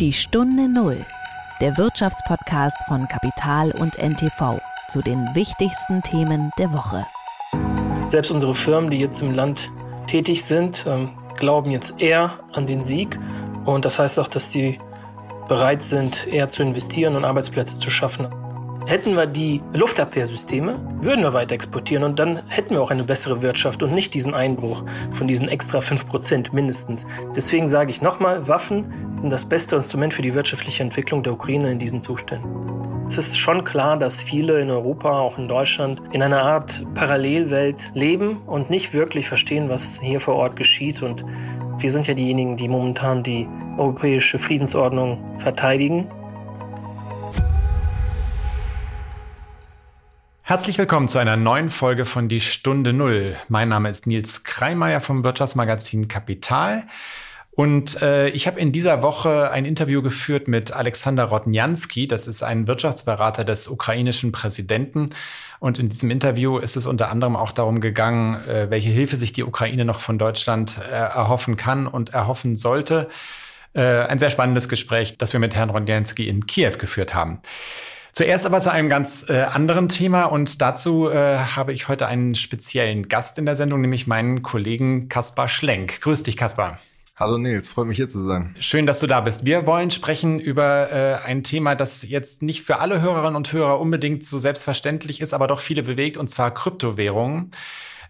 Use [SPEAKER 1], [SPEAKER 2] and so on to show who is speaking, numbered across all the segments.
[SPEAKER 1] Die Stunde Null, der Wirtschaftspodcast von Kapital und NTV zu den wichtigsten Themen der Woche.
[SPEAKER 2] Selbst unsere Firmen, die jetzt im Land tätig sind, ähm, glauben jetzt eher an den Sieg. Und das heißt auch, dass sie bereit sind, eher zu investieren und Arbeitsplätze zu schaffen. Hätten wir die Luftabwehrsysteme, würden wir weiter exportieren und dann hätten wir auch eine bessere Wirtschaft und nicht diesen Einbruch von diesen extra 5% mindestens. Deswegen sage ich nochmal, Waffen sind das beste Instrument für die wirtschaftliche Entwicklung der Ukraine in diesen Zuständen. Es ist schon klar, dass viele in Europa, auch in Deutschland, in einer Art Parallelwelt leben und nicht wirklich verstehen, was hier vor Ort geschieht. Und wir sind ja diejenigen, die momentan die europäische Friedensordnung verteidigen.
[SPEAKER 3] Herzlich willkommen zu einer neuen Folge von Die Stunde Null. Mein Name ist Nils Kreimeier vom Wirtschaftsmagazin Kapital. Und äh, ich habe in dieser Woche ein Interview geführt mit Alexander Rodnjanski. Das ist ein Wirtschaftsberater des ukrainischen Präsidenten. Und in diesem Interview ist es unter anderem auch darum gegangen, äh, welche Hilfe sich die Ukraine noch von Deutschland äh, erhoffen kann und erhoffen sollte. Äh, ein sehr spannendes Gespräch, das wir mit Herrn Rodnjanski in Kiew geführt haben. Zuerst aber zu einem ganz äh, anderen Thema und dazu äh, habe ich heute einen speziellen Gast in der Sendung, nämlich meinen Kollegen Kaspar Schlenk. Grüß dich, Kaspar.
[SPEAKER 4] Hallo Nils, freut mich hier zu sein.
[SPEAKER 3] Schön, dass du da bist. Wir wollen sprechen über äh, ein Thema, das jetzt nicht für alle Hörerinnen und Hörer unbedingt so selbstverständlich ist, aber doch viele bewegt, und zwar Kryptowährungen.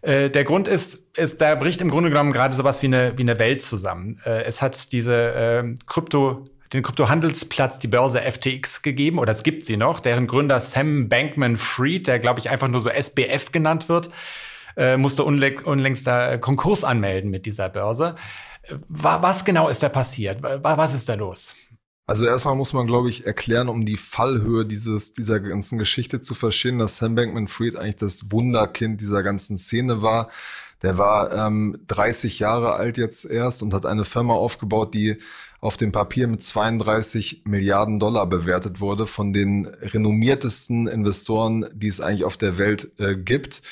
[SPEAKER 3] Äh, der Grund ist, ist, da bricht im Grunde genommen gerade sowas wie eine, wie eine Welt zusammen. Äh, es hat diese äh, Krypto den Kryptohandelsplatz, die Börse FTX gegeben, oder es gibt sie noch, deren Gründer Sam Bankman-Fried, der glaube ich einfach nur so SBF genannt wird, äh, musste unlängst da Konkurs anmelden mit dieser Börse. Was genau ist da passiert? Was ist da los?
[SPEAKER 4] Also erstmal muss man, glaube ich, erklären, um die Fallhöhe dieses, dieser ganzen Geschichte zu verstehen, dass Sam Bankman-Fried eigentlich das Wunderkind dieser ganzen Szene war. Der war ähm, 30 Jahre alt jetzt erst und hat eine Firma aufgebaut, die auf dem Papier mit 32 Milliarden Dollar bewertet wurde von den renommiertesten Investoren, die es eigentlich auf der Welt äh, gibt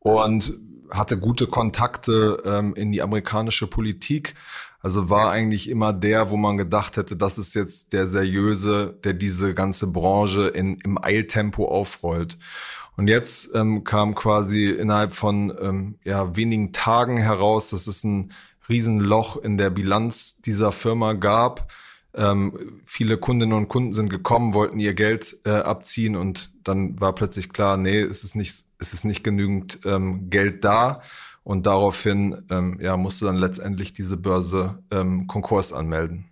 [SPEAKER 4] und hatte gute Kontakte ähm, in die amerikanische Politik. Also war eigentlich immer der, wo man gedacht hätte, das ist jetzt der seriöse, der diese ganze Branche in, im Eiltempo aufrollt. Und jetzt ähm, kam quasi innerhalb von ähm, ja, wenigen Tagen heraus, dass es ein Riesenloch in der Bilanz dieser Firma gab. Ähm, viele Kundinnen und Kunden sind gekommen, wollten ihr Geld äh, abziehen und dann war plötzlich klar, nee, es ist nicht, es ist nicht genügend ähm, Geld da. Und daraufhin ähm, ja, musste dann letztendlich diese Börse ähm, Konkurs anmelden.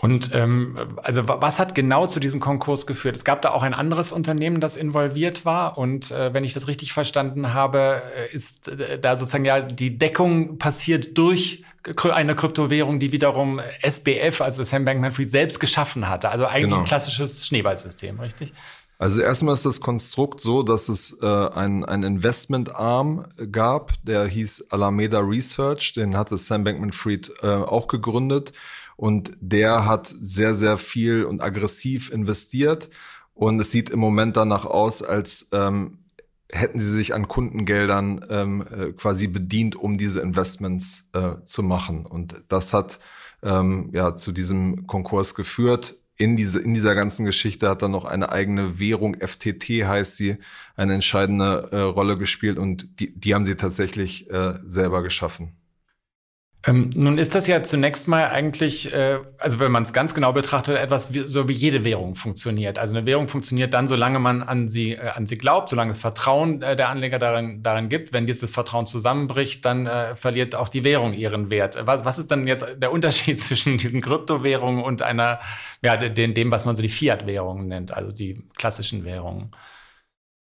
[SPEAKER 3] Und ähm, also was hat genau zu diesem Konkurs geführt? Es gab da auch ein anderes Unternehmen, das involviert war. Und äh, wenn ich das richtig verstanden habe, äh, ist äh, da sozusagen ja die Deckung passiert durch eine Kryptowährung, die wiederum SBF, also Sam Bankman-Fried, selbst geschaffen hatte. Also eigentlich genau. ein klassisches Schneeballsystem, richtig?
[SPEAKER 4] Also erstmal ist das Konstrukt so, dass es äh, ein, ein Investmentarm gab, der hieß Alameda Research, den hatte Sam Bankman-Fried äh, auch gegründet. Und der hat sehr, sehr viel und aggressiv investiert. Und es sieht im Moment danach aus, als ähm, hätten sie sich an Kundengeldern ähm, äh, quasi bedient, um diese Investments äh, zu machen. Und das hat ähm, ja zu diesem Konkurs geführt. In, diese, in dieser ganzen Geschichte hat dann noch eine eigene Währung, FTT heißt sie, eine entscheidende äh, Rolle gespielt und die, die haben sie tatsächlich äh, selber geschaffen.
[SPEAKER 3] Ähm, nun ist das ja zunächst mal eigentlich, äh, also wenn man es ganz genau betrachtet, etwas wie, so wie jede Währung funktioniert. Also eine Währung funktioniert dann, solange man an sie, äh, an sie glaubt, solange es Vertrauen äh, der Anleger darin, darin gibt. Wenn dieses Vertrauen zusammenbricht, dann äh, verliert auch die Währung ihren Wert. Was, was ist dann jetzt der Unterschied zwischen diesen Kryptowährungen und einer, ja, dem, dem was man so die Fiat-Währungen nennt, also die klassischen Währungen?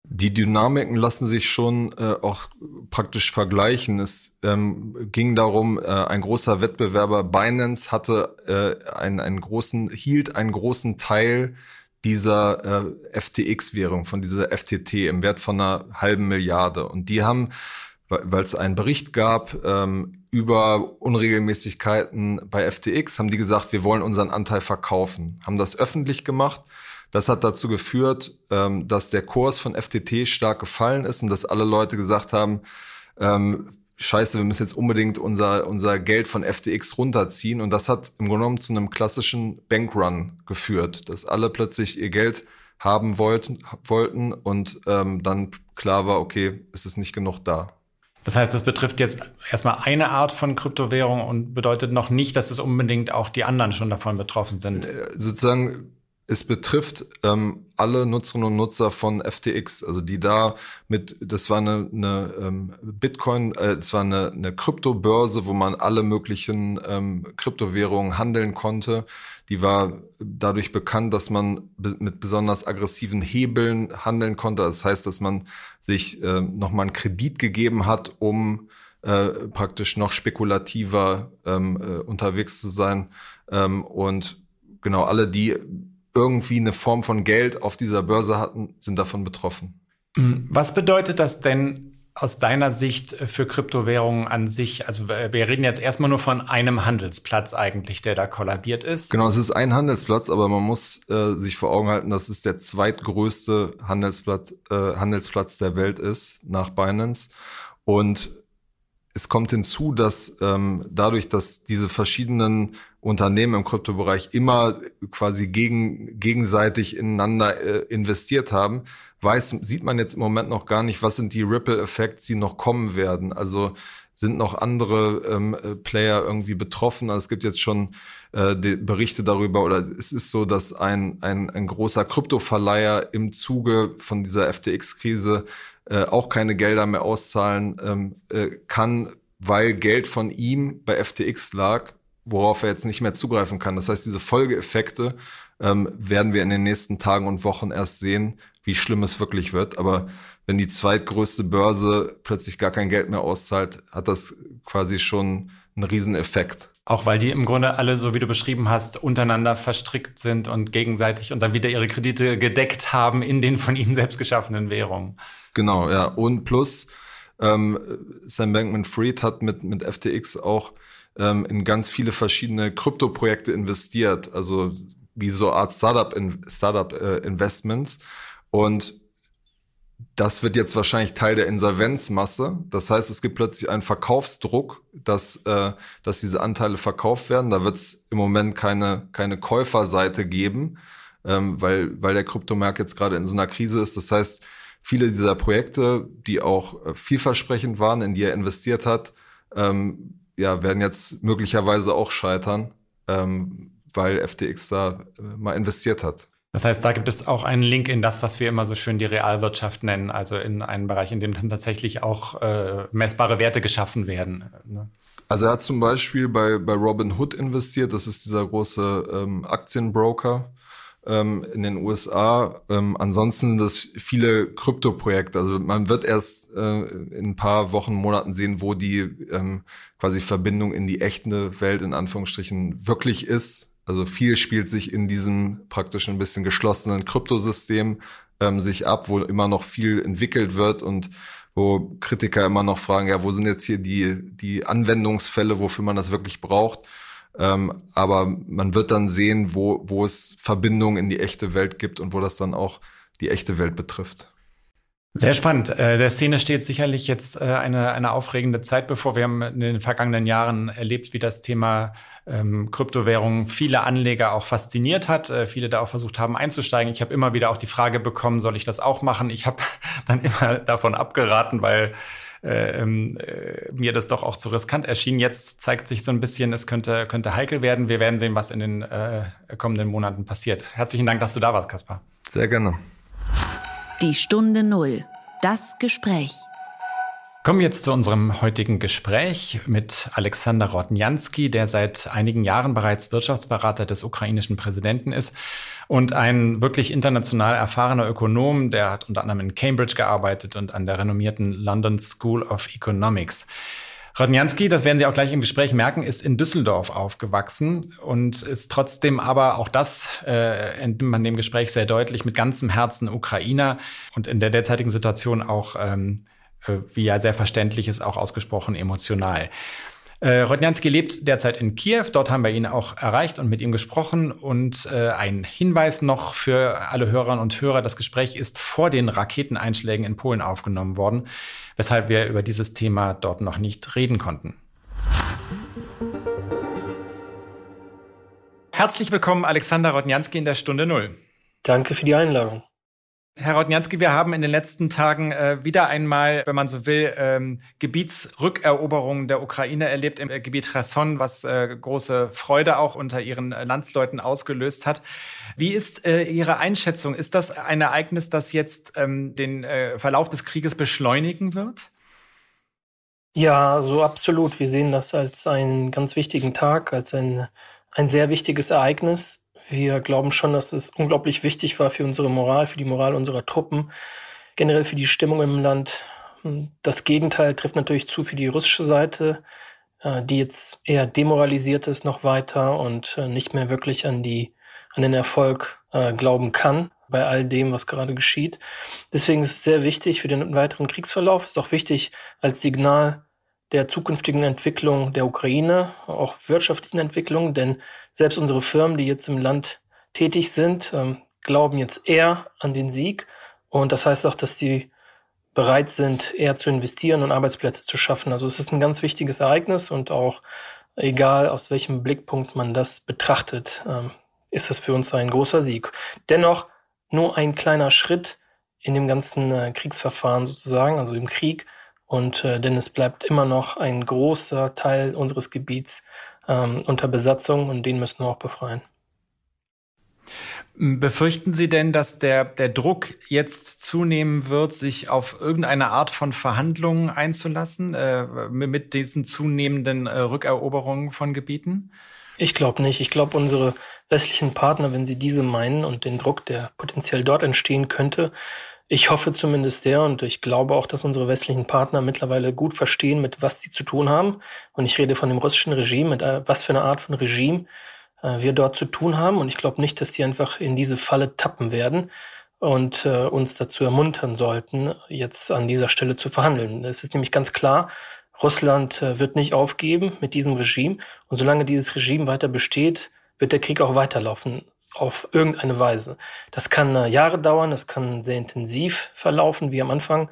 [SPEAKER 4] Die Dynamiken lassen sich schon äh, auch praktisch vergleichen. Es ähm, ging darum, äh, ein großer Wettbewerber Binance hatte äh, einen, einen großen, hielt einen großen Teil dieser äh, FTX-Währung, von dieser FTT im Wert von einer halben Milliarde. Und die haben, weil es einen Bericht gab ähm, über Unregelmäßigkeiten bei FTX, haben die gesagt, wir wollen unseren Anteil verkaufen, haben das öffentlich gemacht das hat dazu geführt, ähm, dass der Kurs von FTT stark gefallen ist und dass alle Leute gesagt haben, ähm, scheiße, wir müssen jetzt unbedingt unser, unser Geld von FTX runterziehen. Und das hat im Grunde genommen zu einem klassischen Bankrun geführt, dass alle plötzlich ihr Geld haben wollten, wollten und ähm, dann klar war, okay, es ist nicht genug da.
[SPEAKER 3] Das heißt, das betrifft jetzt erstmal eine Art von Kryptowährung und bedeutet noch nicht, dass es unbedingt auch die anderen schon davon betroffen sind.
[SPEAKER 4] Äh, sozusagen es betrifft ähm, alle Nutzerinnen und Nutzer von FTX, also die da mit, das war eine, eine ähm, Bitcoin, äh, es war eine, eine Kryptobörse, wo man alle möglichen ähm, Kryptowährungen handeln konnte. Die war dadurch bekannt, dass man mit besonders aggressiven Hebeln handeln konnte. Das heißt, dass man sich äh, nochmal einen Kredit gegeben hat, um äh, praktisch noch spekulativer ähm, äh, unterwegs zu sein. Ähm, und genau alle, die irgendwie eine Form von Geld auf dieser Börse hatten, sind davon betroffen.
[SPEAKER 3] Mhm. Was bedeutet das denn aus deiner Sicht für Kryptowährungen an sich? Also wir reden jetzt erstmal nur von einem Handelsplatz eigentlich, der da kollabiert ist.
[SPEAKER 4] Genau, es ist ein Handelsplatz, aber man muss äh, sich vor Augen halten, dass es der zweitgrößte Handelsplatz, äh, Handelsplatz der Welt ist nach Binance. Und es kommt hinzu, dass ähm, dadurch, dass diese verschiedenen Unternehmen im Kryptobereich immer quasi gegen, gegenseitig ineinander äh, investiert haben, weiß, sieht man jetzt im Moment noch gar nicht, was sind die Ripple-Effekte, die noch kommen werden. Also sind noch andere ähm, äh, Player irgendwie betroffen. Also es gibt jetzt schon äh, Berichte darüber, oder es ist so, dass ein, ein, ein großer Kryptoverleiher im Zuge von dieser FTX-Krise äh, auch keine Gelder mehr auszahlen ähm, äh, kann, weil Geld von ihm bei FTX lag, worauf er jetzt nicht mehr zugreifen kann. Das heißt, diese Folgeeffekte ähm, werden wir in den nächsten Tagen und Wochen erst sehen, wie schlimm es wirklich wird. Aber wenn die zweitgrößte Börse plötzlich gar kein Geld mehr auszahlt, hat das quasi schon einen Rieseneffekt.
[SPEAKER 3] Auch weil die im Grunde alle, so wie du beschrieben hast, untereinander verstrickt sind und gegenseitig und dann wieder ihre Kredite gedeckt haben in den von ihnen selbst geschaffenen Währungen.
[SPEAKER 4] Genau, ja. Und plus, ähm, Sam Bankman-Fried hat mit, mit FTX auch ähm, in ganz viele verschiedene Krypto-Projekte investiert, also wie so Art Startup, in, Startup äh, Investments. Und das wird jetzt wahrscheinlich Teil der Insolvenzmasse. Das heißt, es gibt plötzlich einen Verkaufsdruck, dass, äh, dass diese Anteile verkauft werden. Da wird es im Moment keine, keine Käuferseite geben, ähm, weil, weil der Kryptomarkt jetzt gerade in so einer Krise ist. Das heißt, viele dieser Projekte, die auch äh, vielversprechend waren, in die er investiert hat, ähm, ja, werden jetzt möglicherweise auch scheitern, ähm, weil FTX da äh, mal investiert hat.
[SPEAKER 3] Das heißt, da gibt es auch einen Link in das, was wir immer so schön die Realwirtschaft nennen, also in einen Bereich, in dem dann tatsächlich auch äh, messbare Werte geschaffen werden. Ne?
[SPEAKER 4] Also er hat zum Beispiel bei, bei Robin Hood investiert, das ist dieser große ähm, Aktienbroker ähm, in den USA. Ähm, ansonsten sind das viele Krypto-Projekte. Also man wird erst äh, in ein paar Wochen, Monaten sehen, wo die ähm, quasi Verbindung in die echte Welt in Anführungsstrichen wirklich ist. Also viel spielt sich in diesem praktisch ein bisschen geschlossenen Kryptosystem ähm, sich ab, wo immer noch viel entwickelt wird und wo Kritiker immer noch fragen, ja, wo sind jetzt hier die, die Anwendungsfälle, wofür man das wirklich braucht? Ähm, aber man wird dann sehen, wo, wo es Verbindungen in die echte Welt gibt und wo das dann auch die echte Welt betrifft.
[SPEAKER 3] Sehr spannend. Äh, der Szene steht sicherlich jetzt äh, eine, eine aufregende Zeit bevor. Wir haben in den vergangenen Jahren erlebt, wie das Thema ähm, Kryptowährungen viele Anleger auch fasziniert hat, äh, viele da auch versucht haben einzusteigen. Ich habe immer wieder auch die Frage bekommen, soll ich das auch machen? Ich habe dann immer davon abgeraten, weil äh, ähm, äh, mir das doch auch zu riskant erschien. Jetzt zeigt sich so ein bisschen, es könnte, könnte heikel werden. Wir werden sehen, was in den äh, kommenden Monaten passiert. Herzlichen Dank, dass du da warst, Kaspar.
[SPEAKER 4] Sehr gerne.
[SPEAKER 1] Die Stunde Null. Das Gespräch.
[SPEAKER 3] Kommen wir jetzt zu unserem heutigen Gespräch mit Alexander Rodnjanski, der seit einigen Jahren bereits Wirtschaftsberater des ukrainischen Präsidenten ist und ein wirklich international erfahrener Ökonom, der hat unter anderem in Cambridge gearbeitet und an der renommierten London School of Economics. Rodnjanski, das werden Sie auch gleich im Gespräch merken, ist in Düsseldorf aufgewachsen und ist trotzdem aber, auch das äh, entnimmt man dem Gespräch sehr deutlich, mit ganzem Herzen Ukrainer und in der derzeitigen Situation auch ähm, äh, wie ja sehr verständlich ist, auch ausgesprochen emotional. Äh, Rodnjanski lebt derzeit in Kiew. Dort haben wir ihn auch erreicht und mit ihm gesprochen. Und äh, ein Hinweis noch für alle Hörerinnen und Hörer. Das Gespräch ist vor den Raketeneinschlägen in Polen aufgenommen worden, weshalb wir über dieses Thema dort noch nicht reden konnten. Herzlich willkommen, Alexander Rodnjanski in der Stunde Null.
[SPEAKER 2] Danke für die Einladung.
[SPEAKER 3] Herr Rodnjanski, wir haben in den letzten Tagen äh, wieder einmal, wenn man so will, ähm, Gebietsrückeroberungen der Ukraine erlebt im äh, Gebiet Cherson, was äh, große Freude auch unter Ihren äh, Landsleuten ausgelöst hat. Wie ist äh, Ihre Einschätzung? Ist das ein Ereignis, das jetzt ähm, den äh, Verlauf des Krieges beschleunigen wird?
[SPEAKER 2] Ja, so absolut. Wir sehen das als einen ganz wichtigen Tag, als ein, ein sehr wichtiges Ereignis wir glauben schon, dass es unglaublich wichtig war für unsere Moral, für die Moral unserer Truppen, generell für die Stimmung im Land. Das Gegenteil trifft natürlich zu für die russische Seite, äh, die jetzt eher demoralisiert ist noch weiter und äh, nicht mehr wirklich an, die, an den Erfolg äh, glauben kann bei all dem, was gerade geschieht. Deswegen ist es sehr wichtig für den weiteren Kriegsverlauf, ist auch wichtig als Signal der zukünftigen Entwicklung der Ukraine, auch wirtschaftlichen Entwicklung, denn selbst unsere Firmen, die jetzt im Land tätig sind, ähm, glauben jetzt eher an den Sieg. Und das heißt auch, dass sie bereit sind, eher zu investieren und Arbeitsplätze zu schaffen. Also es ist ein ganz wichtiges Ereignis und auch egal aus welchem Blickpunkt man das betrachtet, ähm, ist das für uns ein großer Sieg. Dennoch nur ein kleiner Schritt in dem ganzen äh, Kriegsverfahren sozusagen, also im Krieg. Und äh, denn es bleibt immer noch ein großer Teil unseres Gebiets ähm, unter Besatzung und den müssen wir auch befreien.
[SPEAKER 3] Befürchten Sie denn, dass der, der Druck jetzt zunehmen wird, sich auf irgendeine Art von Verhandlungen einzulassen äh, mit diesen zunehmenden äh, Rückeroberungen von Gebieten?
[SPEAKER 2] Ich glaube nicht. Ich glaube, unsere westlichen Partner, wenn sie diese meinen und den Druck, der potenziell dort entstehen könnte, ich hoffe zumindest sehr und ich glaube auch, dass unsere westlichen Partner mittlerweile gut verstehen, mit was sie zu tun haben. Und ich rede von dem russischen Regime, mit äh, was für eine Art von Regime äh, wir dort zu tun haben. Und ich glaube nicht, dass sie einfach in diese Falle tappen werden und äh, uns dazu ermuntern sollten, jetzt an dieser Stelle zu verhandeln. Es ist nämlich ganz klar, Russland wird nicht aufgeben mit diesem Regime. Und solange dieses Regime weiter besteht, wird der Krieg auch weiterlaufen auf irgendeine Weise. Das kann äh, Jahre dauern, das kann sehr intensiv verlaufen, wie am Anfang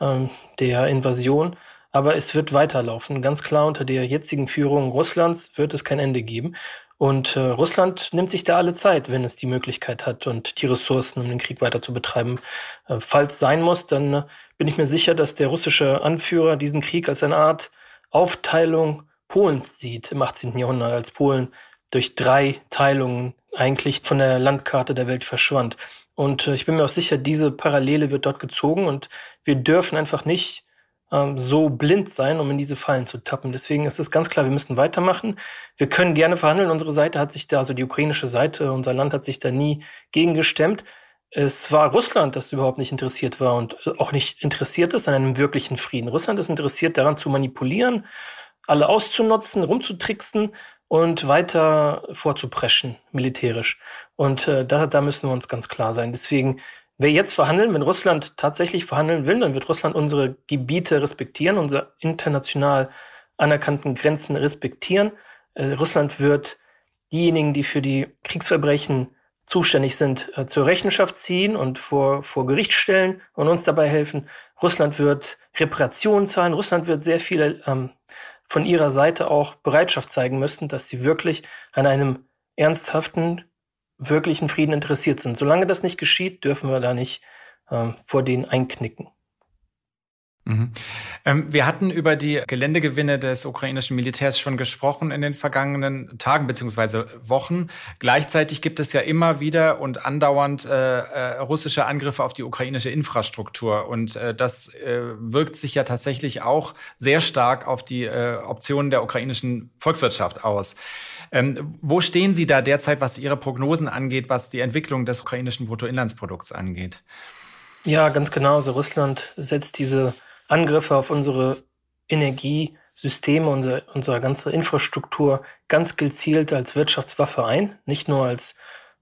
[SPEAKER 2] ähm, der Invasion, aber es wird weiterlaufen. Ganz klar, unter der jetzigen Führung Russlands wird es kein Ende geben. Und äh, Russland nimmt sich da alle Zeit, wenn es die Möglichkeit hat und die Ressourcen, um den Krieg weiter zu betreiben. Äh, falls sein muss, dann äh, bin ich mir sicher, dass der russische Anführer diesen Krieg als eine Art Aufteilung Polens sieht im 18. Jahrhundert, als Polen durch drei Teilungen eigentlich von der Landkarte der Welt verschwand. Und äh, ich bin mir auch sicher, diese Parallele wird dort gezogen und wir dürfen einfach nicht ähm, so blind sein, um in diese Fallen zu tappen. Deswegen ist es ganz klar, wir müssen weitermachen. Wir können gerne verhandeln. Unsere Seite hat sich da, also die ukrainische Seite, unser Land hat sich da nie gegen gestemmt. Es war Russland, das überhaupt nicht interessiert war und äh, auch nicht interessiert ist an einem wirklichen Frieden. Russland ist interessiert daran zu manipulieren, alle auszunutzen, rumzutricksen und weiter vorzupreschen, militärisch. Und äh, da, da müssen wir uns ganz klar sein. Deswegen, wer jetzt verhandeln, wenn Russland tatsächlich verhandeln will, dann wird Russland unsere Gebiete respektieren, unsere international anerkannten Grenzen respektieren. Äh, Russland wird diejenigen, die für die Kriegsverbrechen zuständig sind, äh, zur Rechenschaft ziehen und vor, vor Gericht stellen und uns dabei helfen. Russland wird Reparationen zahlen. Russland wird sehr viele ähm, von ihrer Seite auch Bereitschaft zeigen müssen, dass sie wirklich an einem ernsthaften, wirklichen Frieden interessiert sind. Solange das nicht geschieht, dürfen wir da nicht ähm, vor denen einknicken.
[SPEAKER 3] Mhm. Ähm, wir hatten über die Geländegewinne des ukrainischen Militärs schon gesprochen in den vergangenen Tagen beziehungsweise Wochen. Gleichzeitig gibt es ja immer wieder und andauernd äh, äh, russische Angriffe auf die ukrainische Infrastruktur. Und äh, das äh, wirkt sich ja tatsächlich auch sehr stark auf die äh, Optionen der ukrainischen Volkswirtschaft aus. Ähm, wo stehen Sie da derzeit, was Ihre Prognosen angeht, was die Entwicklung des ukrainischen Bruttoinlandsprodukts angeht?
[SPEAKER 2] Ja, ganz genau. Also Russland setzt diese Angriffe auf unsere Energiesysteme, unsere, unsere ganze Infrastruktur ganz gezielt als Wirtschaftswaffe ein, nicht nur als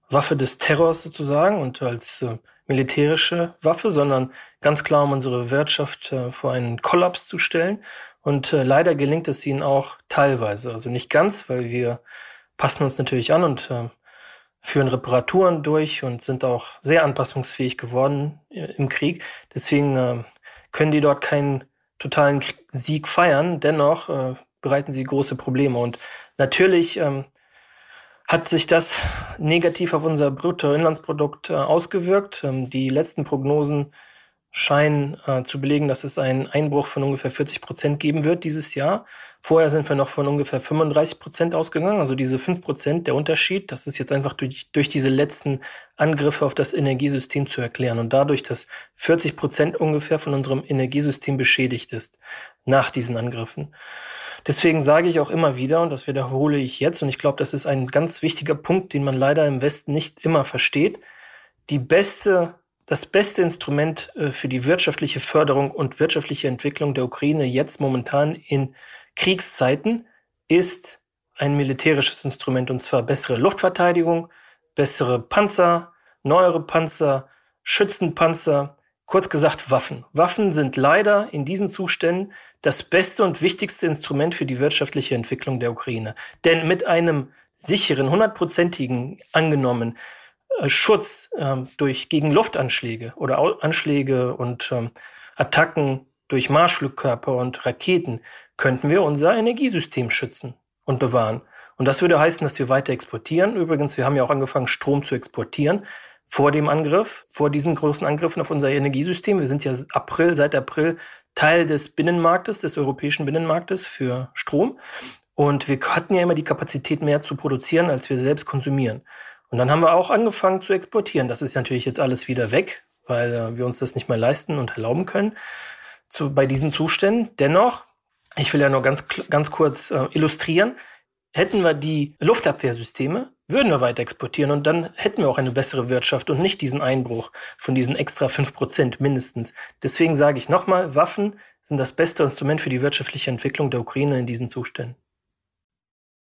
[SPEAKER 2] Waffe des Terrors sozusagen und als äh, militärische Waffe, sondern ganz klar, um unsere Wirtschaft äh, vor einen Kollaps zu stellen. Und äh, leider gelingt es ihnen auch teilweise. Also nicht ganz, weil wir passen uns natürlich an und äh, führen Reparaturen durch und sind auch sehr anpassungsfähig geworden äh, im Krieg. Deswegen äh, können die dort keinen totalen Sieg feiern. Dennoch äh, bereiten sie große Probleme. Und natürlich ähm, hat sich das negativ auf unser Bruttoinlandsprodukt äh, ausgewirkt. Ähm, die letzten Prognosen scheinen äh, zu belegen, dass es einen Einbruch von ungefähr 40 Prozent geben wird dieses Jahr. Vorher sind wir noch von ungefähr 35 Prozent ausgegangen. Also diese 5 Prozent, der Unterschied, das ist jetzt einfach durch, durch diese letzten Angriffe auf das Energiesystem zu erklären. Und dadurch, dass 40 Prozent ungefähr von unserem Energiesystem beschädigt ist nach diesen Angriffen. Deswegen sage ich auch immer wieder, und das wiederhole ich jetzt, und ich glaube, das ist ein ganz wichtiger Punkt, den man leider im Westen nicht immer versteht. Die beste das beste Instrument äh, für die wirtschaftliche Förderung und wirtschaftliche Entwicklung der Ukraine jetzt momentan in Kriegszeiten ist ein militärisches Instrument und zwar bessere Luftverteidigung, bessere Panzer, neuere Panzer, Schützenpanzer, kurz gesagt Waffen. Waffen sind leider in diesen Zuständen das beste und wichtigste Instrument für die wirtschaftliche Entwicklung der Ukraine. Denn mit einem sicheren, hundertprozentigen, angenommen, Schutz ähm, durch gegen Luftanschläge oder Anschläge und ähm, Attacken durch Marschflugkörper und Raketen könnten wir unser Energiesystem schützen und bewahren. Und das würde heißen, dass wir weiter exportieren. Übrigens, wir haben ja auch angefangen, Strom zu exportieren vor dem Angriff, vor diesen großen Angriffen auf unser Energiesystem. Wir sind ja April, seit April Teil des Binnenmarktes, des europäischen Binnenmarktes für Strom. Und wir hatten ja immer die Kapazität, mehr zu produzieren, als wir selbst konsumieren. Und dann haben wir auch angefangen zu exportieren. Das ist natürlich jetzt alles wieder weg, weil äh, wir uns das nicht mehr leisten und erlauben können zu, bei diesen Zuständen. Dennoch, ich will ja nur ganz, ganz kurz äh, illustrieren, hätten wir die Luftabwehrsysteme, würden wir weiter exportieren und dann hätten wir auch eine bessere Wirtschaft und nicht diesen Einbruch von diesen extra 5% mindestens. Deswegen sage ich nochmal, Waffen sind das beste Instrument für die wirtschaftliche Entwicklung der Ukraine in diesen Zuständen.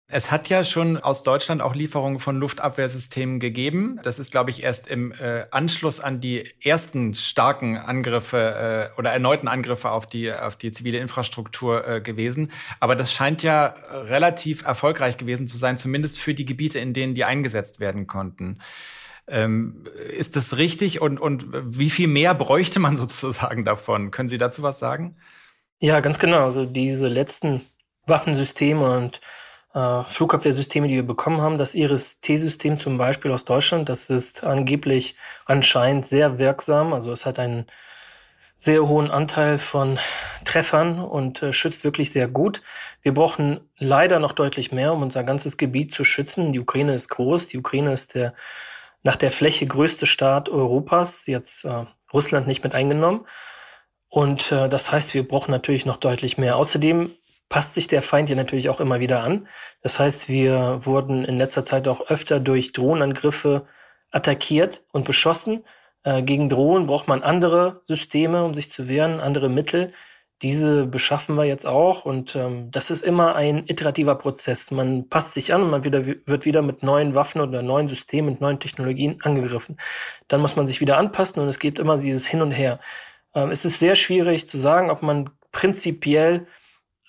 [SPEAKER 3] Es hat ja schon aus Deutschland auch Lieferungen von Luftabwehrsystemen gegeben. Das ist, glaube ich, erst im äh, Anschluss an die ersten starken Angriffe äh, oder erneuten Angriffe auf die, auf die zivile Infrastruktur äh, gewesen. Aber das scheint ja relativ erfolgreich gewesen zu sein, zumindest für die Gebiete, in denen die eingesetzt werden konnten. Ähm, ist das richtig? Und, und wie viel mehr bräuchte man sozusagen davon? Können Sie dazu was sagen?
[SPEAKER 2] Ja, ganz genau. Also diese letzten Waffensysteme und äh, Flugabwehrsysteme, die wir bekommen haben. Das Iris-T-System zum Beispiel aus Deutschland, das ist angeblich anscheinend sehr wirksam. Also es hat einen sehr hohen Anteil von Treffern und äh, schützt wirklich sehr gut. Wir brauchen leider noch deutlich mehr, um unser ganzes Gebiet zu schützen. Die Ukraine ist groß. Die Ukraine ist der nach der Fläche größte Staat Europas, jetzt äh, Russland nicht mit eingenommen. Und äh, das heißt, wir brauchen natürlich noch deutlich mehr. Außerdem passt sich der Feind ja natürlich auch immer wieder an. Das heißt, wir wurden in letzter Zeit auch öfter durch Drohnenangriffe attackiert und beschossen. Äh, gegen Drohnen braucht man andere Systeme, um sich zu wehren, andere Mittel. Diese beschaffen wir jetzt auch und ähm, das ist immer ein iterativer Prozess. Man passt sich an und man wieder, wird wieder mit neuen Waffen oder neuen Systemen, mit neuen Technologien angegriffen. Dann muss man sich wieder anpassen und es geht immer dieses Hin und Her. Ähm, es ist sehr schwierig zu sagen, ob man prinzipiell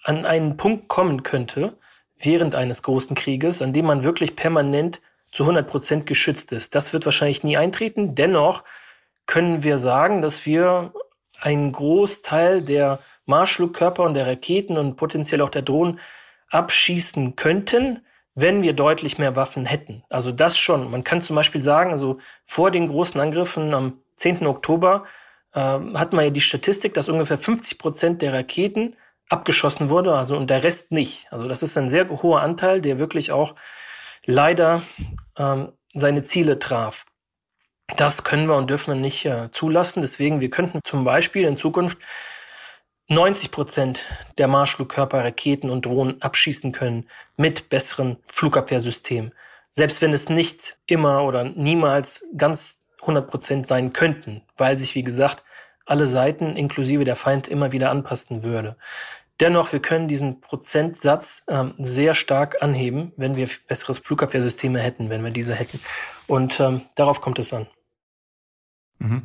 [SPEAKER 2] an einen Punkt kommen könnte, während eines großen Krieges, an dem man wirklich permanent zu 100 Prozent geschützt ist. Das wird wahrscheinlich nie eintreten. Dennoch können wir sagen, dass wir einen Großteil der Marschflugkörper und der Raketen und potenziell auch der Drohnen abschießen könnten, wenn wir deutlich mehr Waffen hätten. Also das schon. Man kann zum Beispiel sagen, also vor den großen Angriffen am 10. Oktober äh, hat man ja die Statistik, dass ungefähr 50 Prozent der Raketen abgeschossen wurde, also und der Rest nicht. Also das ist ein sehr hoher Anteil, der wirklich auch leider ähm, seine Ziele traf. Das können wir und dürfen wir nicht äh, zulassen. Deswegen, wir könnten zum Beispiel in Zukunft 90 Prozent der Marschflugkörper, Raketen und Drohnen abschießen können mit besseren Flugabwehrsystemen. Selbst wenn es nicht immer oder niemals ganz 100 Prozent sein könnten, weil sich, wie gesagt, alle Seiten inklusive der Feind immer wieder anpassen würde. Dennoch, wir können diesen Prozentsatz ähm, sehr stark anheben, wenn wir besseres Flugabwehrsysteme hätten, wenn wir diese hätten. Und ähm, darauf kommt es an.
[SPEAKER 3] Mhm.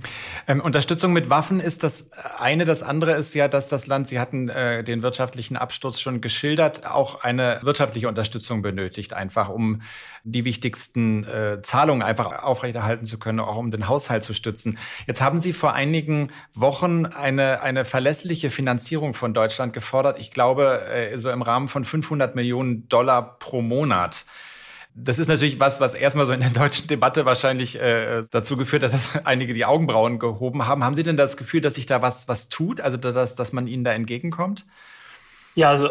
[SPEAKER 3] Ähm, Unterstützung mit Waffen ist das eine. Das andere ist ja, dass das Land, Sie hatten äh, den wirtschaftlichen Absturz schon geschildert, auch eine wirtschaftliche Unterstützung benötigt, einfach um die wichtigsten äh, Zahlungen einfach aufrechterhalten zu können, auch um den Haushalt zu stützen. Jetzt haben Sie vor einigen Wochen eine, eine verlässliche Finanzierung von Deutschland gefordert. Ich glaube, äh, so im Rahmen von 500 Millionen Dollar pro Monat. Das ist natürlich was, was erstmal so in der deutschen Debatte wahrscheinlich äh, dazu geführt hat, dass einige die Augenbrauen gehoben haben. Haben Sie denn das Gefühl, dass sich da was, was tut, also dass, dass man Ihnen da entgegenkommt?
[SPEAKER 2] Ja, also,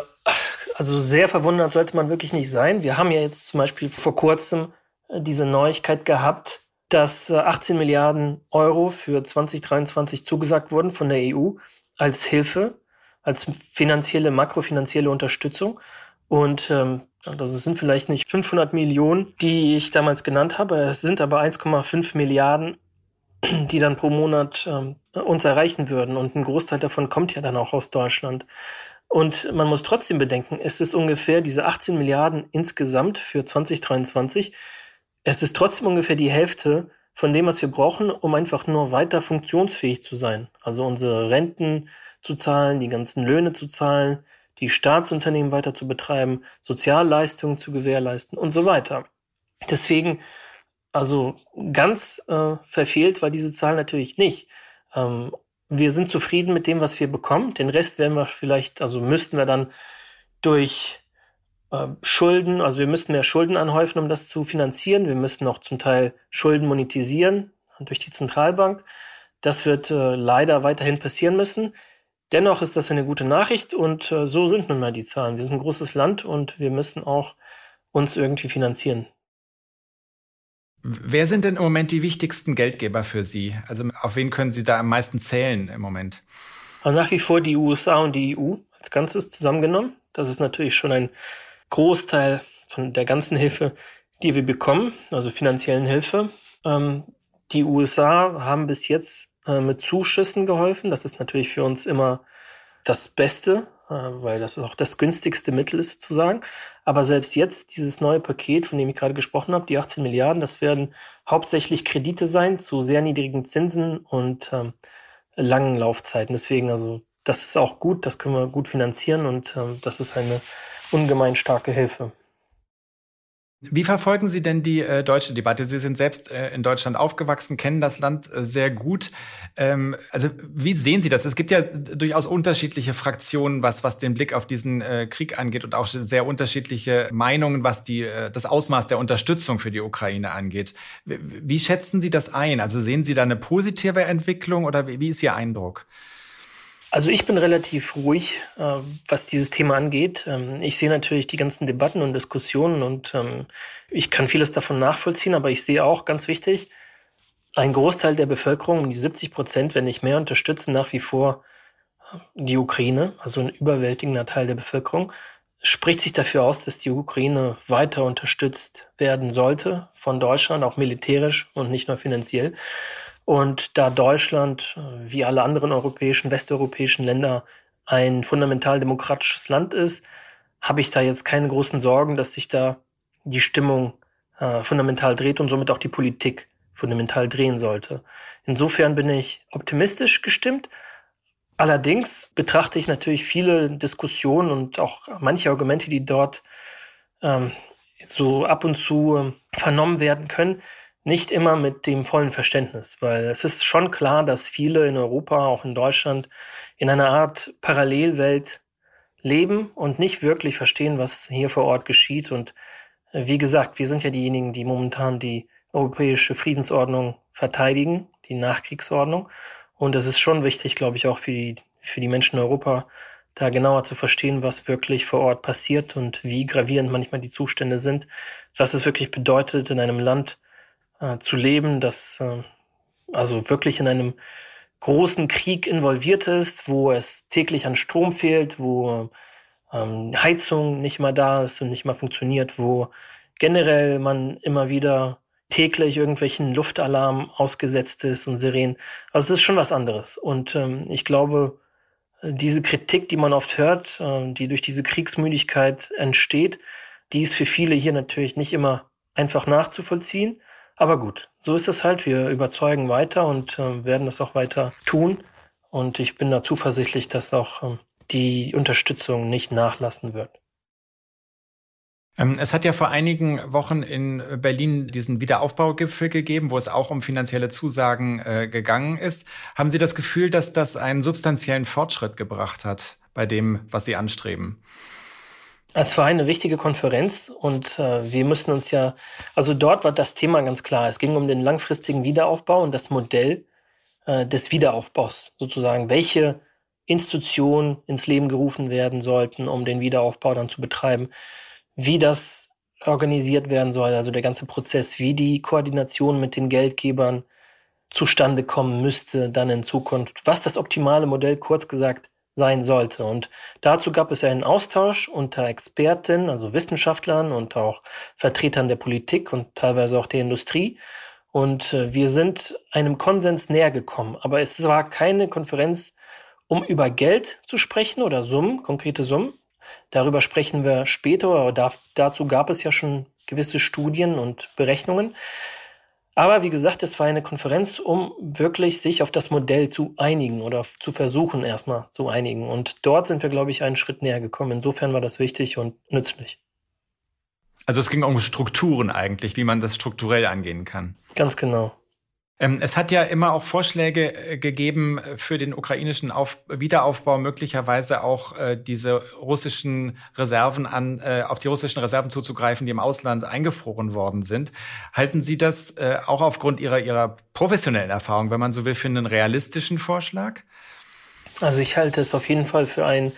[SPEAKER 2] also sehr verwundert sollte man wirklich nicht sein. Wir haben ja jetzt zum Beispiel vor kurzem äh, diese Neuigkeit gehabt, dass 18 äh, Milliarden Euro für 2023 zugesagt wurden von der EU als Hilfe, als finanzielle, makrofinanzielle Unterstützung. Und ähm, also es sind vielleicht nicht 500 Millionen, die ich damals genannt habe, es sind aber 1,5 Milliarden, die dann pro Monat ähm, uns erreichen würden. Und ein Großteil davon kommt ja dann auch aus Deutschland. Und man muss trotzdem bedenken, es ist ungefähr diese 18 Milliarden insgesamt für 2023. Es ist trotzdem ungefähr die Hälfte von dem, was wir brauchen, um einfach nur weiter funktionsfähig zu sein. Also unsere Renten zu zahlen, die ganzen Löhne zu zahlen, die Staatsunternehmen weiter zu betreiben, Sozialleistungen zu gewährleisten und so weiter. Deswegen, also ganz äh, verfehlt war diese Zahl natürlich nicht. Ähm, wir sind zufrieden mit dem, was wir bekommen. Den Rest werden wir vielleicht, also müssten wir dann durch äh, Schulden, also wir müssten mehr Schulden anhäufen, um das zu finanzieren. Wir müssten auch zum Teil Schulden monetisieren durch die Zentralbank. Das wird äh, leider weiterhin passieren müssen. Dennoch ist das eine gute Nachricht und äh, so sind nun mal die Zahlen. Wir sind ein großes Land und wir müssen auch uns irgendwie finanzieren.
[SPEAKER 3] Wer sind denn im Moment die wichtigsten Geldgeber für Sie? Also auf wen können Sie da am meisten zählen im Moment?
[SPEAKER 2] Also nach wie vor die USA und die EU als Ganzes zusammengenommen. Das ist natürlich schon ein Großteil von der ganzen Hilfe, die wir bekommen, also finanziellen Hilfe. Ähm, die USA haben bis jetzt äh, mit Zuschüssen geholfen. Das ist natürlich für uns immer das Beste, äh, weil das auch das günstigste Mittel ist sozusagen. Aber selbst jetzt, dieses neue Paket, von dem ich gerade gesprochen habe, die 18 Milliarden, das werden hauptsächlich Kredite sein zu sehr niedrigen Zinsen und ähm, langen Laufzeiten. Deswegen, also das ist auch gut, das können wir gut finanzieren und ähm, das ist eine ungemein starke Hilfe.
[SPEAKER 3] Wie verfolgen Sie denn die äh, deutsche Debatte? Sie sind selbst äh, in Deutschland aufgewachsen, kennen das Land äh, sehr gut. Ähm, also wie sehen Sie das? Es gibt ja durchaus unterschiedliche Fraktionen, was, was den Blick auf diesen äh, Krieg angeht und auch sehr unterschiedliche Meinungen, was die, äh, das Ausmaß der Unterstützung für die Ukraine angeht. Wie, wie schätzen Sie das ein? Also sehen Sie da eine positive Entwicklung oder wie, wie ist Ihr Eindruck?
[SPEAKER 2] Also ich bin relativ ruhig, äh, was dieses Thema angeht. Ähm, ich sehe natürlich die ganzen Debatten und Diskussionen und ähm, ich kann vieles davon nachvollziehen, aber ich sehe auch ganz wichtig, ein Großteil der Bevölkerung, die 70 Prozent, wenn nicht mehr, unterstützen nach wie vor äh, die Ukraine, also ein überwältigender Teil der Bevölkerung, spricht sich dafür aus, dass die Ukraine weiter unterstützt werden sollte von Deutschland, auch militärisch und nicht nur finanziell. Und da Deutschland, äh, wie alle anderen europäischen, westeuropäischen Länder, ein fundamental demokratisches Land ist, habe ich da jetzt keine großen Sorgen, dass sich da die Stimmung äh, fundamental dreht und somit auch die Politik fundamental drehen sollte. Insofern bin ich optimistisch gestimmt. Allerdings betrachte ich natürlich viele Diskussionen und auch manche Argumente, die dort ähm, so ab und zu äh, vernommen werden können, nicht immer mit dem vollen Verständnis, weil es ist schon klar, dass viele in Europa, auch in Deutschland, in einer Art Parallelwelt leben und nicht wirklich verstehen, was hier vor Ort geschieht. Und äh, wie gesagt, wir sind ja diejenigen, die momentan die europäische Friedensordnung verteidigen, die Nachkriegsordnung. Und es ist schon wichtig, glaube ich, auch für die, für die Menschen in Europa, da genauer zu verstehen, was wirklich vor Ort passiert und wie gravierend manchmal die Zustände sind, was es wirklich bedeutet, in einem Land äh, zu leben, das äh, also wirklich in einem großen Krieg involviert ist, wo es täglich an Strom fehlt, wo ähm, Heizung nicht mal da ist und nicht mal funktioniert, wo generell man immer wieder täglich irgendwelchen Luftalarm ausgesetzt ist und Sirenen. Also es ist schon was anderes. Und ähm, ich glaube, diese Kritik, die man oft hört, äh, die durch diese Kriegsmüdigkeit entsteht, die ist für viele hier natürlich nicht immer einfach nachzuvollziehen. Aber gut, so ist es halt. Wir überzeugen weiter und äh, werden das auch weiter tun. Und ich bin da zuversichtlich, dass auch äh, die Unterstützung nicht nachlassen wird.
[SPEAKER 3] Ähm, es hat ja vor einigen Wochen in Berlin diesen Wiederaufbaugipfel gegeben, wo es auch um finanzielle Zusagen äh, gegangen ist. Haben Sie das Gefühl, dass das einen substanziellen Fortschritt gebracht hat bei dem, was Sie anstreben?
[SPEAKER 2] Es war eine wichtige Konferenz und äh, wir müssen uns ja, also dort war das Thema ganz klar. Es ging um den langfristigen Wiederaufbau und das Modell äh, des Wiederaufbaus sozusagen. Welche Institutionen ins Leben gerufen werden sollten, um den Wiederaufbau dann zu betreiben wie das organisiert werden soll, also der ganze Prozess, wie die Koordination mit den Geldgebern zustande kommen müsste dann in Zukunft, was das optimale Modell kurz gesagt sein sollte. Und dazu gab es einen Austausch unter Experten, also Wissenschaftlern und auch Vertretern der Politik und teilweise auch der Industrie. Und äh, wir sind einem Konsens näher gekommen. Aber es war keine Konferenz, um über Geld zu sprechen oder Summen, konkrete Summen, Darüber sprechen wir später, aber da, dazu gab es ja schon gewisse Studien und Berechnungen. Aber wie gesagt, es war eine Konferenz, um wirklich sich auf das Modell zu einigen oder zu versuchen, erstmal zu einigen. Und dort sind wir, glaube ich, einen Schritt näher gekommen. Insofern war das wichtig und nützlich.
[SPEAKER 3] Also es ging um Strukturen eigentlich, wie man das strukturell angehen kann.
[SPEAKER 2] Ganz genau.
[SPEAKER 3] Ähm, es hat ja immer auch Vorschläge äh, gegeben für den ukrainischen Auf Wiederaufbau, möglicherweise auch äh, diese russischen Reserven an, äh, auf die russischen Reserven zuzugreifen, die im Ausland eingefroren worden sind. Halten Sie das äh, auch aufgrund Ihrer, Ihrer professionellen Erfahrung, wenn man so will, für einen realistischen Vorschlag?
[SPEAKER 2] Also ich halte es auf jeden Fall für einen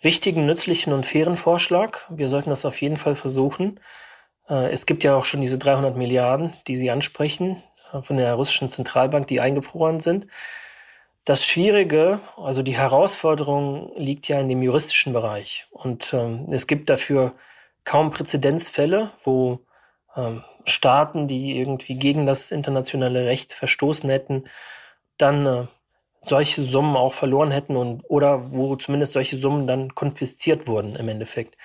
[SPEAKER 2] wichtigen, nützlichen und fairen Vorschlag. Wir sollten das auf jeden Fall versuchen. Äh, es gibt ja auch schon diese 300 Milliarden, die Sie ansprechen von der russischen Zentralbank, die eingefroren sind. Das Schwierige, also die Herausforderung liegt ja in dem juristischen Bereich. Und ähm, es gibt dafür kaum Präzedenzfälle, wo ähm, Staaten, die irgendwie gegen das internationale Recht verstoßen hätten, dann äh, solche Summen auch verloren hätten und oder wo zumindest solche Summen dann konfisziert wurden im Endeffekt.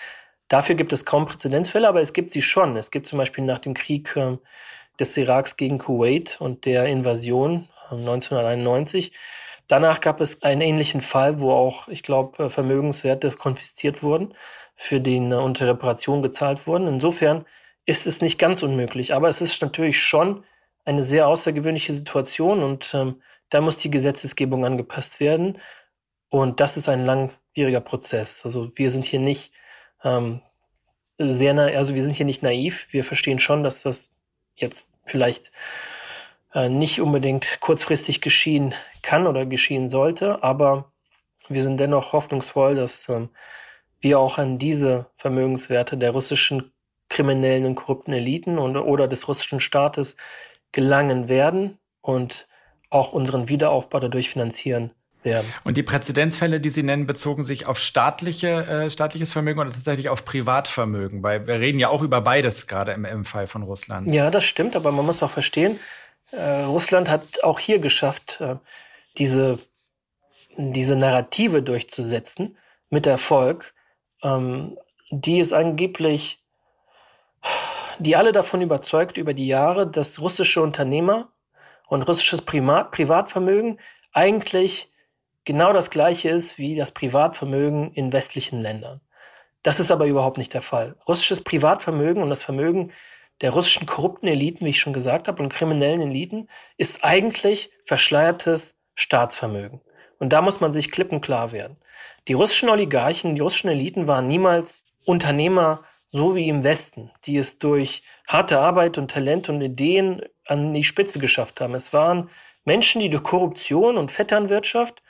[SPEAKER 2] Dafür gibt es kaum Präzedenzfälle, aber es gibt sie schon. Es gibt zum Beispiel nach dem Krieg äh, des Iraks gegen Kuwait und der Invasion 1991. Danach gab es einen ähnlichen Fall, wo auch, ich glaube, Vermögenswerte konfisziert wurden, für den äh, unter Reparation gezahlt wurden. Insofern ist es nicht ganz unmöglich, aber es ist natürlich schon eine sehr außergewöhnliche Situation und ähm, da muss die Gesetzesgebung angepasst werden. Und das ist ein langwieriger Prozess. Also wir sind hier nicht ähm, sehr, also wir sind hier nicht naiv. Wir verstehen schon, dass das jetzt vielleicht äh, nicht unbedingt kurzfristig geschehen kann oder geschehen sollte, aber wir sind dennoch hoffnungsvoll, dass ähm, wir auch an diese Vermögenswerte der russischen kriminellen und korrupten Eliten und, oder des russischen Staates gelangen werden und auch unseren Wiederaufbau dadurch finanzieren werden.
[SPEAKER 3] Und die Präzedenzfälle, die Sie nennen, bezogen sich auf staatliche, äh, staatliches Vermögen oder tatsächlich auf Privatvermögen? Weil wir reden ja auch über beides gerade im, im Fall von Russland.
[SPEAKER 2] Ja, das stimmt, aber man muss auch verstehen, äh, Russland hat auch hier geschafft, äh, diese, diese Narrative durchzusetzen mit Erfolg, ähm, die es angeblich, die alle davon überzeugt über die Jahre, dass russische Unternehmer und russisches Primat, Privatvermögen eigentlich genau das gleiche ist wie das Privatvermögen in westlichen Ländern. Das ist aber überhaupt nicht der Fall. Russisches Privatvermögen und das Vermögen der russischen korrupten Eliten, wie ich schon gesagt habe, und kriminellen Eliten ist eigentlich verschleiertes Staatsvermögen. Und da muss man sich klippenklar werden. Die russischen Oligarchen, die russischen Eliten waren niemals Unternehmer so wie im Westen, die es durch harte Arbeit und Talent und Ideen an die Spitze geschafft haben. Es waren Menschen, die durch Korruption und Vetternwirtschaft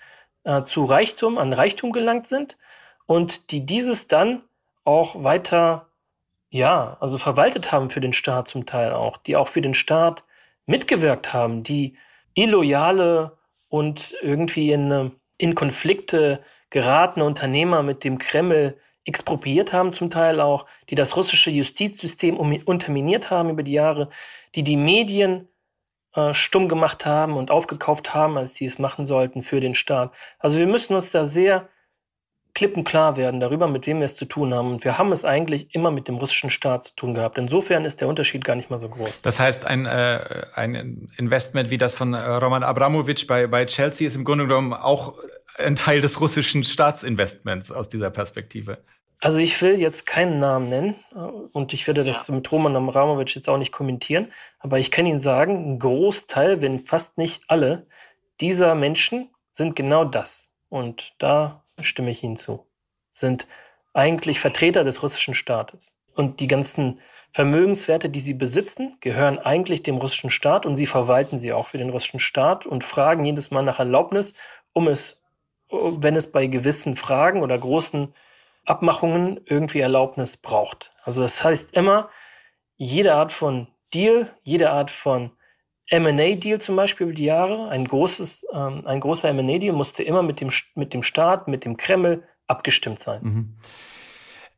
[SPEAKER 2] äh, zu Reichtum, an Reichtum gelangt sind und die dieses dann auch weiter, ja, also verwaltet haben für den Staat zum Teil auch, die auch für den Staat mitgewirkt haben, die illoyale und irgendwie in, in Konflikte geratene Unternehmer mit dem Kreml expropriiert haben zum Teil auch, die das russische Justizsystem unterminiert haben über die Jahre, die die Medien stumm gemacht haben und aufgekauft haben, als sie es machen sollten für den Staat. Also wir müssen uns da sehr klippenklar werden darüber, mit wem wir es zu tun haben. Und wir haben es eigentlich immer mit dem russischen Staat zu tun gehabt. Insofern ist der Unterschied gar nicht mal so groß.
[SPEAKER 3] Das heißt, ein, äh, ein Investment wie das von äh, Roman Abramovic bei, bei Chelsea ist im Grunde genommen auch ein Teil des russischen Staatsinvestments aus dieser Perspektive.
[SPEAKER 2] Also ich will jetzt keinen Namen nennen äh, und ich werde das ja. mit Roman Abramovic jetzt auch nicht kommentieren, aber ich kann Ihnen sagen, ein Großteil, wenn fast nicht alle dieser Menschen sind genau das. Und da stimme ich Ihnen zu, sind eigentlich Vertreter des russischen Staates. Und die ganzen Vermögenswerte, die sie besitzen, gehören eigentlich dem russischen Staat und sie verwalten sie auch für den russischen Staat und fragen jedes Mal nach Erlaubnis, um es, wenn es bei gewissen Fragen oder großen Abmachungen irgendwie Erlaubnis braucht. Also das heißt immer, jede Art von Deal, jede Art von M&A-Deal zum Beispiel über die Jahre, ein, großes, ähm, ein großer M&A-Deal musste immer mit dem, mit dem Staat, mit dem Kreml abgestimmt sein. Mhm.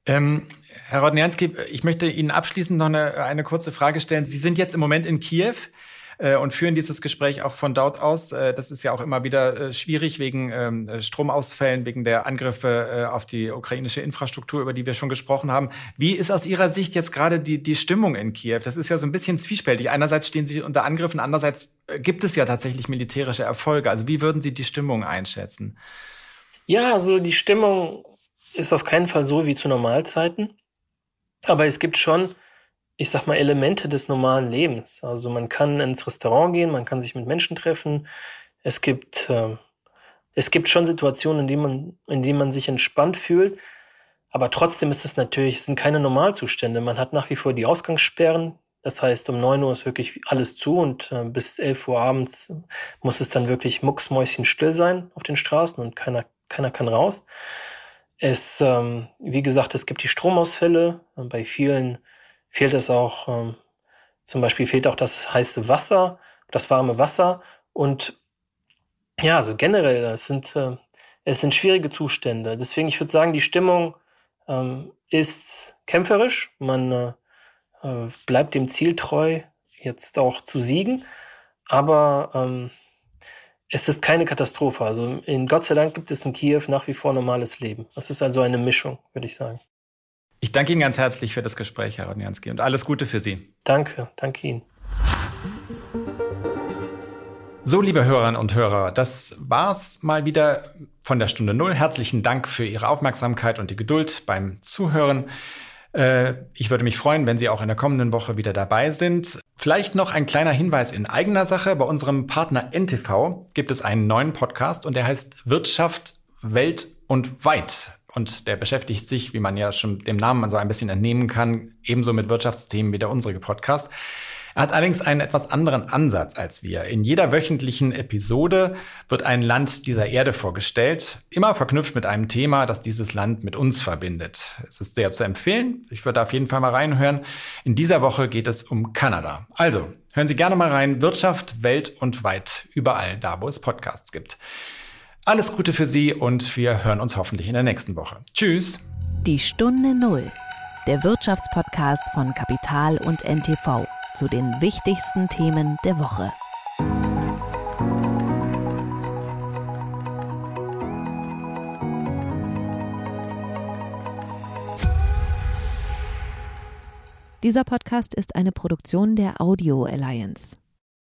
[SPEAKER 3] Ähm, Herr Rodnianski, ich möchte Ihnen abschließend noch eine, eine kurze Frage stellen. Sie sind jetzt im Moment in Kiew äh, und führen dieses Gespräch auch von dort aus. Äh, das ist ja auch immer wieder äh, schwierig wegen ähm, Stromausfällen, wegen der Angriffe auf die ukrainische Infrastruktur, über die wir schon gesprochen haben. Wie ist aus Ihrer Sicht jetzt gerade die, die Stimmung in Kiew? Das ist ja so ein bisschen zwiespältig. Einerseits stehen Sie unter Angriffen, andererseits gibt es ja tatsächlich militärische Erfolge. Also wie würden Sie die Stimmung einschätzen?
[SPEAKER 2] Ja, also die Stimmung ist auf keinen Fall so wie zu Normalzeiten. Aber es gibt schon ich sag mal, Elemente des normalen Lebens. Also man kann ins Restaurant gehen, man kann sich mit Menschen treffen. Es gibt, äh, es gibt schon Situationen, in denen man, in denen man sich entspannt fühlt. Aber trotzdem ist es natürlich, sind keine Normalzustände. Man hat nach wie vor die Ausgangssperren. Das heißt, um 9 Uhr ist wirklich alles zu und äh, bis 11 Uhr abends muss es dann wirklich mucksmäuschenstill sein auf den Straßen und keiner, keiner kann raus. Es, ähm, wie gesagt, es gibt die Stromausfälle. Bei vielen fehlt es auch, ähm, zum Beispiel fehlt auch das heiße Wasser, das warme Wasser und ja, also generell, es sind, äh, es sind schwierige Zustände. Deswegen, ich würde sagen, die Stimmung ähm, ist kämpferisch. Man äh, äh, bleibt dem Ziel treu, jetzt auch zu siegen. Aber ähm, es ist keine Katastrophe. Also in Gott sei Dank gibt es in Kiew nach wie vor normales Leben. Das ist also eine Mischung, würde ich sagen.
[SPEAKER 3] Ich danke Ihnen ganz herzlich für das Gespräch, Herr Rodnianski, und alles Gute für Sie.
[SPEAKER 2] Danke, danke Ihnen.
[SPEAKER 3] So, liebe Hörerinnen und Hörer, das war's mal wieder von der Stunde Null. Herzlichen Dank für Ihre Aufmerksamkeit und die Geduld beim Zuhören. Äh, ich würde mich freuen, wenn Sie auch in der kommenden Woche wieder dabei sind. Vielleicht noch ein kleiner Hinweis in eigener Sache. Bei unserem Partner NTV gibt es einen neuen Podcast und der heißt Wirtschaft, Welt und Weit. Und der beschäftigt sich, wie man ja schon dem Namen so ein bisschen entnehmen kann, ebenso mit Wirtschaftsthemen wie der unsere Podcast. Er hat allerdings einen etwas anderen Ansatz als wir. In jeder wöchentlichen Episode wird ein Land dieser Erde vorgestellt, immer verknüpft mit einem Thema, das dieses Land mit uns verbindet. Es ist sehr zu empfehlen. Ich würde auf jeden Fall mal reinhören. In dieser Woche geht es um Kanada. Also, hören Sie gerne mal rein. Wirtschaft, Welt und weit. Überall da, wo es Podcasts gibt. Alles Gute für Sie und wir hören uns hoffentlich in der nächsten Woche. Tschüss.
[SPEAKER 1] Die Stunde Null, der Wirtschaftspodcast von Kapital und NTV zu den wichtigsten Themen der Woche. Dieser Podcast ist eine Produktion der Audio Alliance.